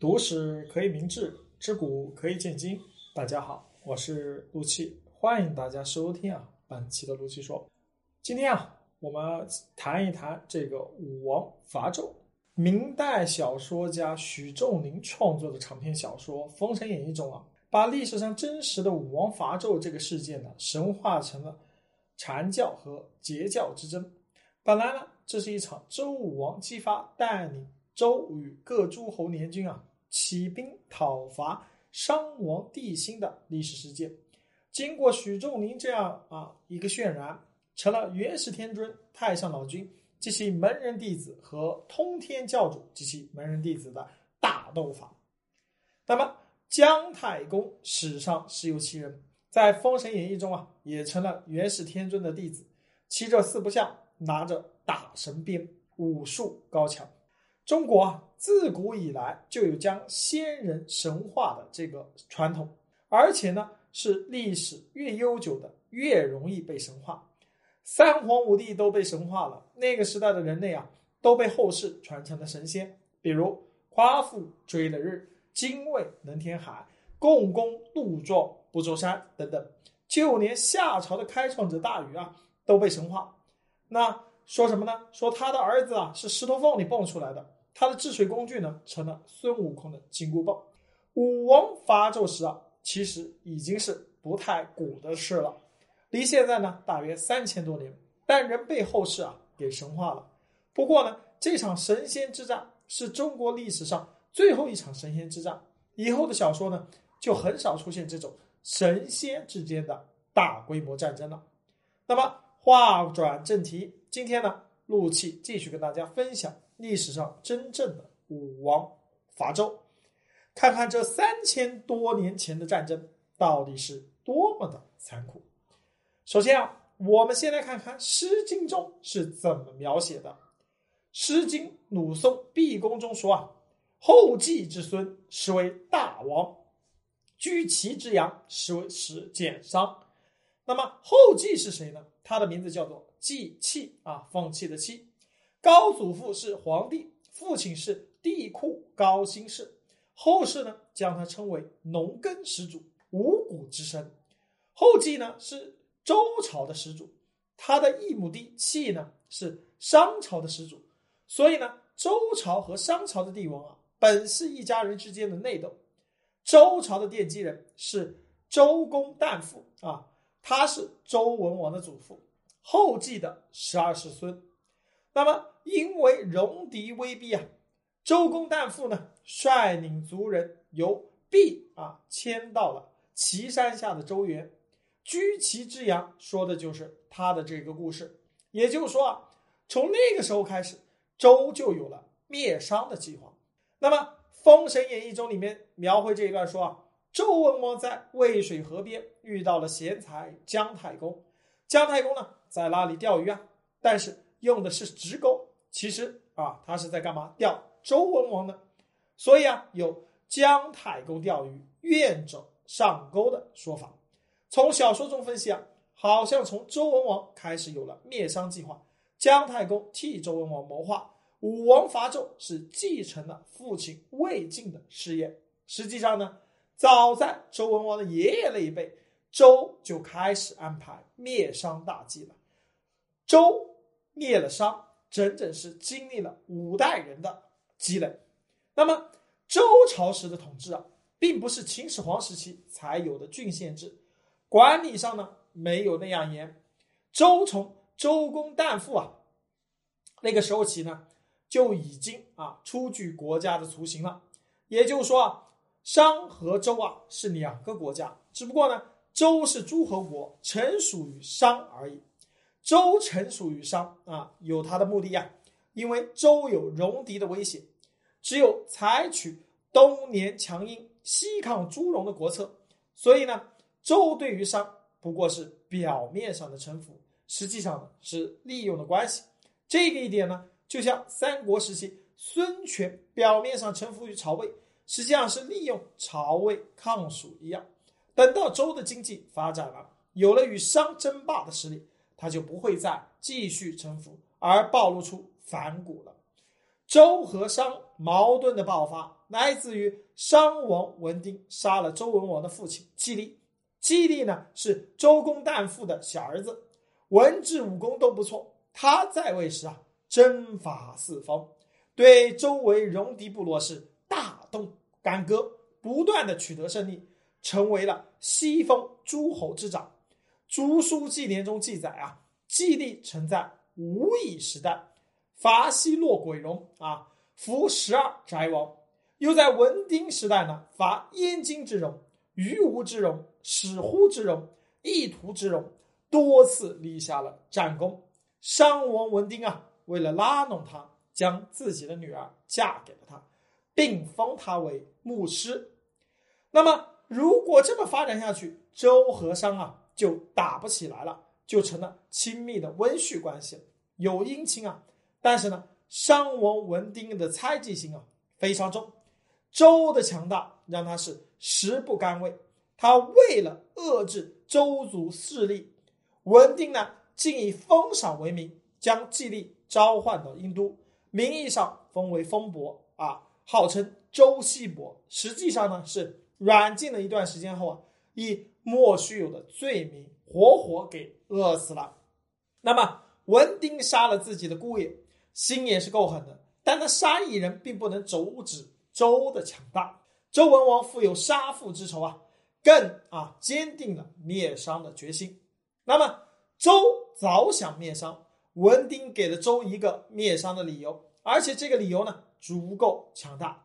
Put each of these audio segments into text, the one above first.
读史可以明志，知古可以鉴今。大家好，我是陆气，欢迎大家收听啊本期的陆气说。今天啊，我们谈一谈这个武王伐纣。明代小说家许仲宁创作的长篇小说《封神演义》中啊，把历史上真实的武王伐纣这个事件呢，神化成了禅教和截教之争。本来呢，这是一场周武王姬发带领。周与各诸侯联军啊起兵讨伐商王帝辛的历史事件，经过许仲宁这样啊一个渲染，成了元始天尊、太上老君及其门人弟子和通天教主及其门人弟子的大斗法。那么姜太公史上实有其人，在《封神演义》中啊也成了元始天尊的弟子，骑着四不像，拿着大神鞭，武术高强。中国啊，自古以来就有将先人神化的这个传统，而且呢，是历史越悠久的越容易被神化。三皇五帝都被神化了，那个时代的人类啊，都被后世传承了神仙，比如夸父追了日、精卫能填海、共工怒撞不周山等等，就连夏朝的开创者大禹啊，都被神化。那说什么呢？说他的儿子啊，是石头缝里蹦出来的。他的治水工具呢，成了孙悟空的金箍棒。武王伐纣时啊，其实已经是不太古的事了，离现在呢大约三千多年，但仍被后世啊给神化了。不过呢，这场神仙之战是中国历史上最后一场神仙之战，以后的小说呢就很少出现这种神仙之间的大规模战争了。那么话转正题，今天呢，陆气继续跟大家分享。历史上真正的武王伐纣，看看这三千多年前的战争到底是多么的残酷。首先啊，我们先来看看《诗经》中是怎么描写的。《诗经·鲁宋毕公》中说啊：“后稷之孙，实为大王；居其之阳，实为始建商。”那么后稷是谁呢？他的名字叫做季弃啊，放弃的弃。高祖父是皇帝，父亲是帝库高辛氏，后世呢将他称为农耕始祖、五谷之神。后稷呢是周朝的始祖，他的异母弟契呢是商朝的始祖。所以呢，周朝和商朝的帝王啊，本是一家人之间的内斗。周朝的奠基人是周公旦父啊，他是周文王的祖父，后稷的十二世孙。那么，因为戎狄威逼啊，周公旦父呢率领族人由毕啊迁到了岐山下的周原，居其之阳，说的就是他的这个故事。也就是说啊，从那个时候开始，周就有了灭商的计划。那么，《封神演义》中里面描绘这一段说啊，周文王在渭水河边遇到了贤才姜太公，姜太公呢在那里钓鱼啊，但是。用的是直钩，其实啊，他是在干嘛？钓周文王的，所以啊，有姜太公钓鱼，愿者上钩的说法。从小说中分析啊，好像从周文王开始有了灭商计划，姜太公替周文王谋划，武王伐纣是继承了父亲魏晋的事业。实际上呢，早在周文王的爷爷那一辈，周就开始安排灭商大计了。周。灭了商，整整是经历了五代人的积累。那么周朝时的统治啊，并不是秦始皇时期才有的郡县制，管理上呢没有那样严。周从周公旦父啊那个时候起呢，就已经啊出具国家的雏形了。也就是说啊，商和周啊是两个国家，只不过呢，周是诸侯国，臣属于商而已。周臣属于商啊，有他的目的呀。因为周有戎狄的威胁，只有采取东联强殷、西抗诸戎的国策。所以呢，周对于商不过是表面上的臣服，实际上是利用的关系。这个一点呢，就像三国时期孙权表面上臣服于曹魏，实际上是利用曹魏抗蜀一样。等到周的经济发展了，有了与商争霸的实力。他就不会再继续臣服，而暴露出反骨了。周和商矛盾的爆发来自于商王文丁杀了周文王的父亲季历。季历呢是周公旦父的小儿子，文治武功都不错。他在位时啊，征伐四方，对周围戎狄部落是大动干戈，不断的取得胜利，成为了西风诸侯之长。《竹书纪年》中记载啊，季历曾在吴以时代伐西洛鬼戎啊，俘十二宅王；又在文丁时代呢，伐燕京之戎、于吴之戎、史呼之戎、意图之戎，多次立下了战功。商王文丁啊，为了拉拢他，将自己的女儿嫁给了他，并封他为牧师。那么，如果这么发展下去，周和商啊。就打不起来了，就成了亲密的温煦关系，有姻亲啊。但是呢，商王文丁的猜忌心啊非常重，周的强大让他是食不甘味。他为了遏制周族势力，文丁呢竟以封赏为名，将季历召唤到殷都，名义上封为封伯啊，号称周西伯，实际上呢是软禁了一段时间后啊，以。莫须有的罪名，活活给饿死了。那么文丁杀了自己的姑爷，心也是够狠的。但他杀一人，并不能阻止周的强大。周文王负有杀父之仇啊，更啊坚定了灭商的决心。那么周早想灭商，文丁给了周一个灭商的理由，而且这个理由呢足够强大。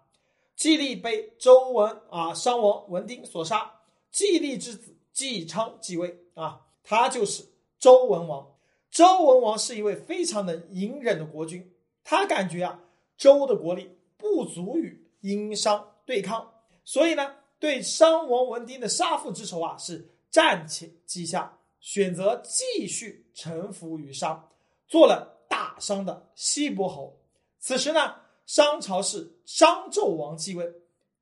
季历被周文啊商王文丁所杀，季历之子。季昌继位啊，他就是周文王。周文王是一位非常能隐忍的国君，他感觉啊，周的国力不足与殷商对抗，所以呢，对商王文丁的杀父之仇啊，是暂且记下，选择继续臣服于商，做了大商的西伯侯。此时呢，商朝是商纣王继位，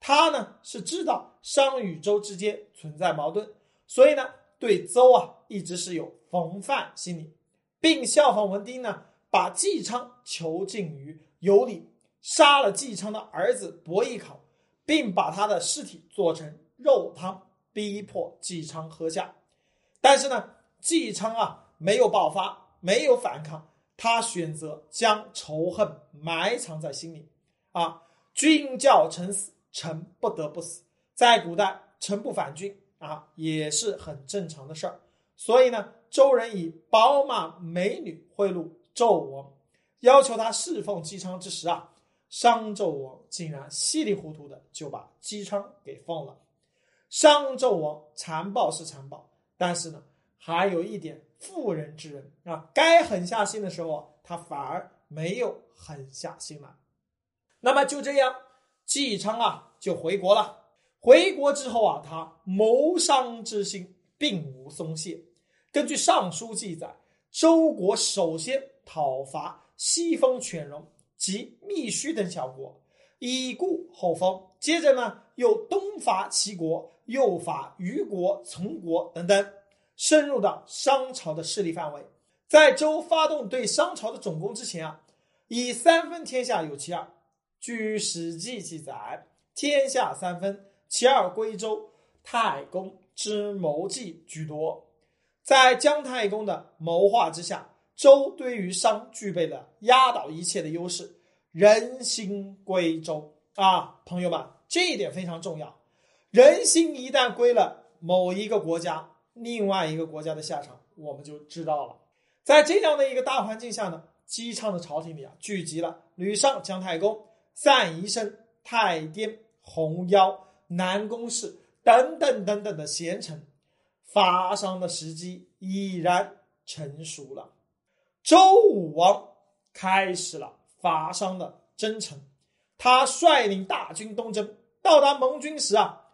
他呢是知道商与周之间存在矛盾。所以呢，对周啊一直是有防范心理，并效仿文丁呢，把纪昌囚禁于羑里，杀了纪昌的儿子伯邑考，并把他的尸体做成肉汤，逼迫纪昌喝下。但是呢，纪昌啊没有爆发，没有反抗，他选择将仇恨埋藏在心里。啊，君叫臣死，臣不得不死。在古代，臣不反君。啊，也是很正常的事儿。所以呢，周人以宝马美女贿赂纣王，要求他侍奉姬昌之时啊，商纣王竟然稀里糊涂的就把姬昌给放了。商纣王残暴是残暴，但是呢，还有一点妇人之仁啊，该狠下心的时候啊，他反而没有狠下心来。那么就这样，姬昌啊就回国了。回国之后啊，他谋商之心并无松懈。根据《尚书》记载，周国首先讨伐西风犬戎及密须等小国，以固后封。接着呢，又东伐齐国，右伐虞国、从国等等，深入到商朝的势力范围。在周发动对商朝的总攻之前啊，以三分天下有其二。据《史记》记载，天下三分。其二归周，太公之谋计居多。在姜太公的谋划之下，周对于商具备了压倒一切的优势，人心归周啊！朋友们，这一点非常重要。人心一旦归了某一个国家，另外一个国家的下场我们就知道了。在这样的一个大环境下呢，姬昌的朝廷里啊，聚集了吕尚、姜太公、散宜生、太颠、红妖。南宫氏等等等等的贤臣，伐商的时机已然成熟了。周武王开始了伐商的征程，他率领大军东征，到达盟军时啊，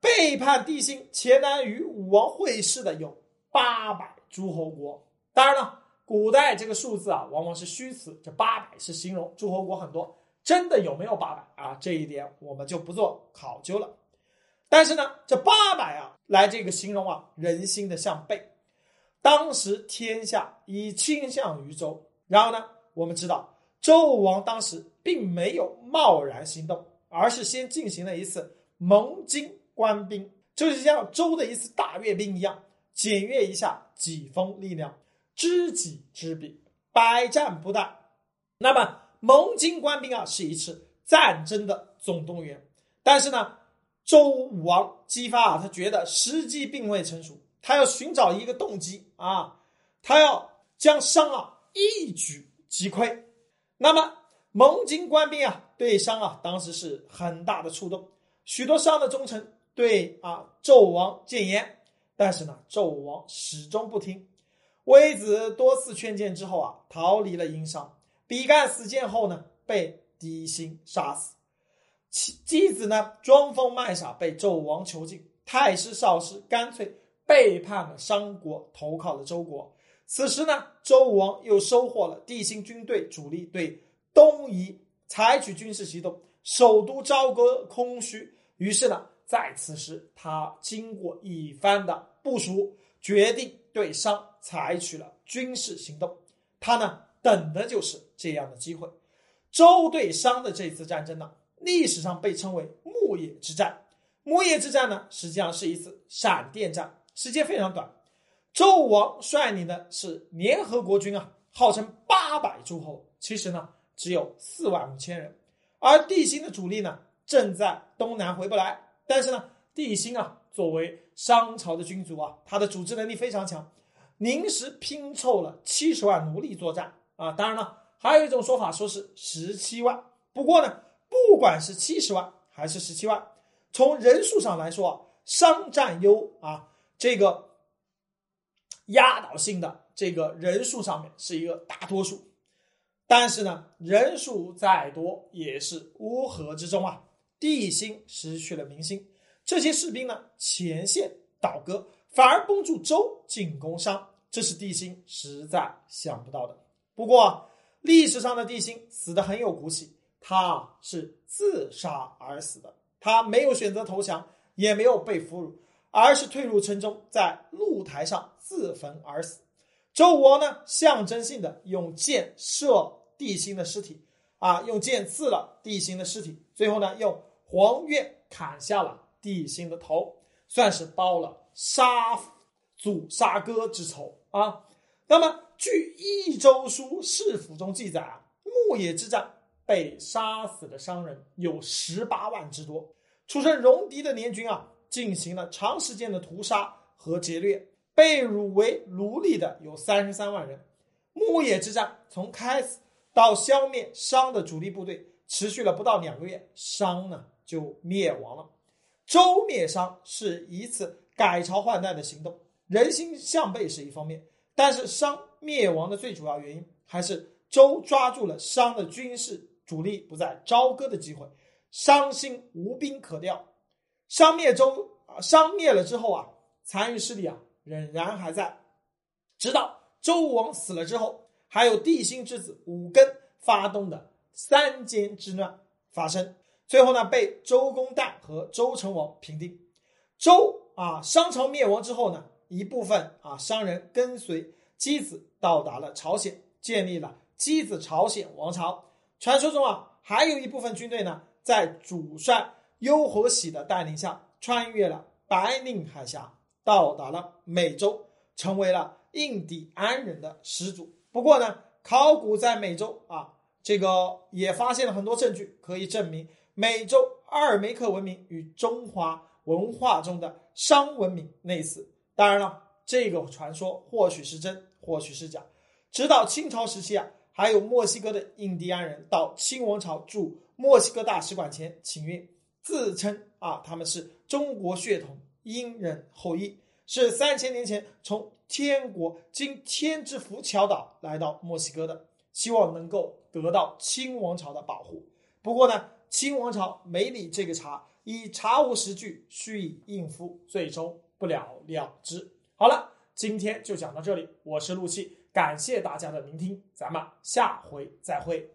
背叛帝辛前来与武王会师的有八百诸侯国。当然了，古代这个数字啊，往往是虚词，这八百是形容诸侯国很多。真的有没有八百啊？这一点我们就不做考究了。但是呢，这八百啊，来这个形容啊，人心的向背。当时天下已倾向于周。然后呢，我们知道周武王当时并没有贸然行动，而是先进行了一次盟津官兵，就是像周的一次大阅兵一样，检阅一下己方力量，知己知彼，百战不殆。那么盟津官兵啊，是一次战争的总动员。但是呢，周武王姬发啊，他觉得时机并未成熟，他要寻找一个动机啊，他要将商啊一举击溃。那么盟津官兵啊，对商啊当时是很大的触动，许多商的忠臣对啊纣王谏言，但是呢，纣王始终不听。微子多次劝谏之后啊，逃离了殷商。比干死谏后呢，被狄辛杀死。其箕子呢，装疯卖傻，被纣王囚禁。太师少师干脆背叛了商国，投靠了周国。此时呢，周武王又收获了地心军队主力对东夷采取军事行动，首都朝歌空虚。于是呢，在此时，他经过一番的部署，决定对商采取了军事行动。他呢？等的就是这样的机会。周对商的这次战争呢，历史上被称为牧野之战。牧野之战呢，实际上是一次闪电战，时间非常短。周武王率领的是联合国军啊，号称八百诸侯，其实呢只有四万五千人。而帝辛的主力呢，正在东南回不来。但是呢，帝辛啊，作为商朝的君主啊，他的组织能力非常强，临时拼凑了七十万奴隶作战。啊，当然了，还有一种说法说是十七万。不过呢，不管是七十万还是十七万，从人数上来说，商占优啊，这个压倒性的这个人数上面是一个大多数。但是呢，人数再多也是乌合之众啊。地心失去了民心，这些士兵呢前线倒戈，反而帮助周进攻商，这是地心实在想不到的。不过，历史上的地心死的很有骨气，他是自杀而死的，他没有选择投降，也没有被俘虏，而是退入城中，在露台上自焚而死。周武王呢，象征性的用箭射地心的尸体，啊，用箭刺了地心的尸体，最后呢，用黄钺砍下了地心的头，算是报了杀祖杀哥之仇啊。那么。据《益州书·市府》中记载啊，牧野之战被杀死的商人有十八万之多。出身戎狄的联军啊，进行了长时间的屠杀和劫掠，被掳为奴隶的有三十三万人。牧野之战从开始到消灭商的主力部队，持续了不到两个月，商呢就灭亡了。周灭商是一次改朝换代的行动，人心向背是一方面。但是商灭亡的最主要原因还是周抓住了商的军事主力不在朝歌的机会，商心无兵可调。商灭周啊，商灭了之后啊，残余势力啊仍然还在。直到周武王死了之后，还有帝辛之子武庚发动的三监之乱发生，最后呢被周公旦和周成王平定。周啊，商朝灭亡之后呢？一部分啊商人跟随箕子到达了朝鲜，建立了箕子朝鲜王朝。传说中啊，还有一部分军队呢，在主帅优和喜的带领下，穿越了白令海峡，到达了美洲，成为了印第安人的始祖。不过呢，考古在美洲啊，这个也发现了很多证据，可以证明美洲阿尔梅克文明与中华文化中的商文明类似。当然了，这个传说或许是真，或许是假。直到清朝时期啊，还有墨西哥的印第安人到清王朝驻墨西哥大使馆前请愿，自称啊他们是中国血统殷人后裔，是三千年前从天国经天之浮桥岛来到墨西哥的，希望能够得到清王朝的保护。不过呢，清王朝没理这个茬，以查无实据，虚以应付，最终。不了了之。好了，今天就讲到这里。我是陆气，感谢大家的聆听，咱们下回再会。